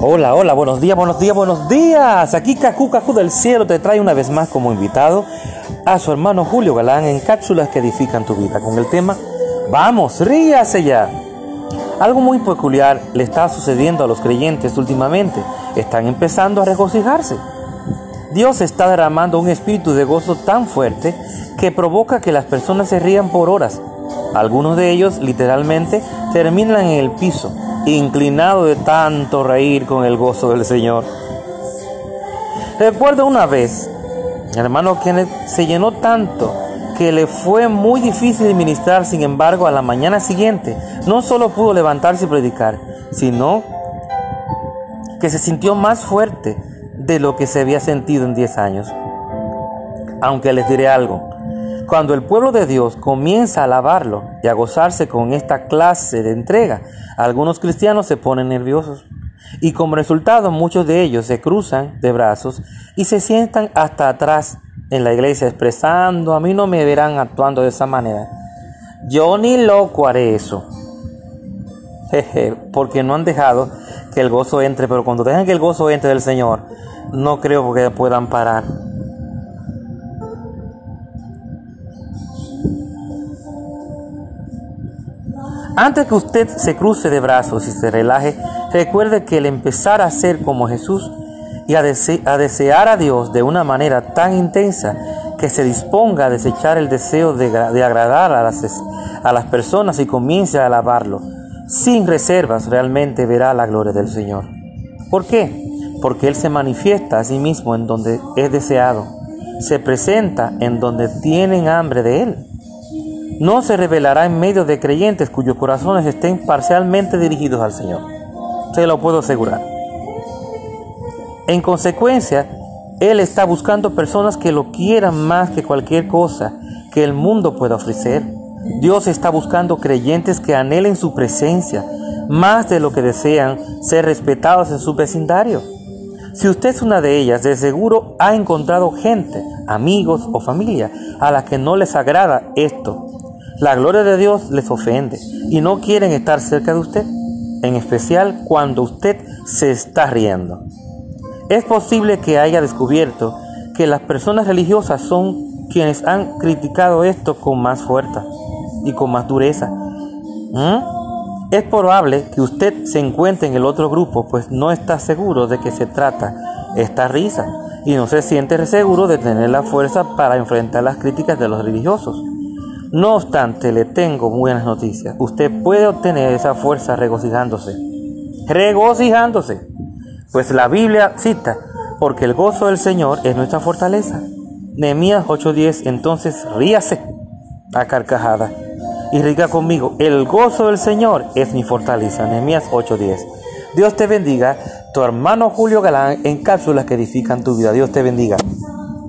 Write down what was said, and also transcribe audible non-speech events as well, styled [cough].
Hola, hola, buenos días, buenos días, buenos días. Aquí Cacu Cacu del cielo te trae una vez más como invitado a su hermano Julio Galán en cápsulas que edifican tu vida con el tema Vamos, ríase ya. Algo muy peculiar le está sucediendo a los creyentes últimamente. Están empezando a regocijarse. Dios está derramando un espíritu de gozo tan fuerte que provoca que las personas se rían por horas. Algunos de ellos literalmente terminan en el piso inclinado de tanto reír con el gozo del Señor. Recuerdo una vez, hermano Kenneth se llenó tanto que le fue muy difícil ministrar, sin embargo, a la mañana siguiente no solo pudo levantarse y predicar, sino que se sintió más fuerte de lo que se había sentido en 10 años. Aunque les diré algo, cuando el pueblo de Dios comienza a alabarlo y a gozarse con esta clase de entrega, algunos cristianos se ponen nerviosos y como resultado muchos de ellos se cruzan de brazos y se sientan hasta atrás en la iglesia expresando, a mí no me verán actuando de esa manera. Yo ni loco haré eso. [laughs] Jeje, porque no han dejado que el gozo entre, pero cuando dejan que el gozo entre del Señor, no creo que puedan parar. Antes que usted se cruce de brazos y se relaje, recuerde que el empezar a ser como Jesús y a, desear a Dios de una manera tan intensa que se disponga a desechar el deseo de, agradar a las, a las personas y comience a alabarlo, sin reservas realmente verá la gloria del Señor. ¿Por qué? Porque Él se manifiesta a sí mismo en donde es deseado, se presenta en donde tienen hambre de Él no se revelará en medio de creyentes cuyos corazones estén parcialmente dirigidos al Señor. Se lo puedo asegurar. En consecuencia, Él está buscando personas que lo quieran más que cualquier cosa que el mundo pueda ofrecer. Dios está buscando creyentes que anhelen su presencia más de lo que desean ser respetados en su vecindario. Si usted es una de ellas, de seguro ha encontrado gente, amigos o familia a la que no les agrada esto la gloria de Dios les ofende y no quieren estar cerca de usted, en especial cuando usted se está riendo. Es posible que haya descubierto que las personas religiosas son quienes han criticado esto con más fuerza y con más dureza. ¿Mm? Es probable que usted se encuentre en el otro grupo, pues no está seguro de que se trata esta risa y no se siente seguro de tener la fuerza para enfrentar las críticas de los religiosos. No obstante, le tengo buenas noticias. Usted puede obtener esa fuerza regocijándose. Regocijándose. Pues la Biblia cita, porque el gozo del Señor es nuestra fortaleza. Nehemías 8:10, entonces ríase a carcajada y riga conmigo, el gozo del Señor es mi fortaleza. Nehemías 8:10. Dios te bendiga, tu hermano Julio Galán en cápsulas que edifican tu vida. Dios te bendiga.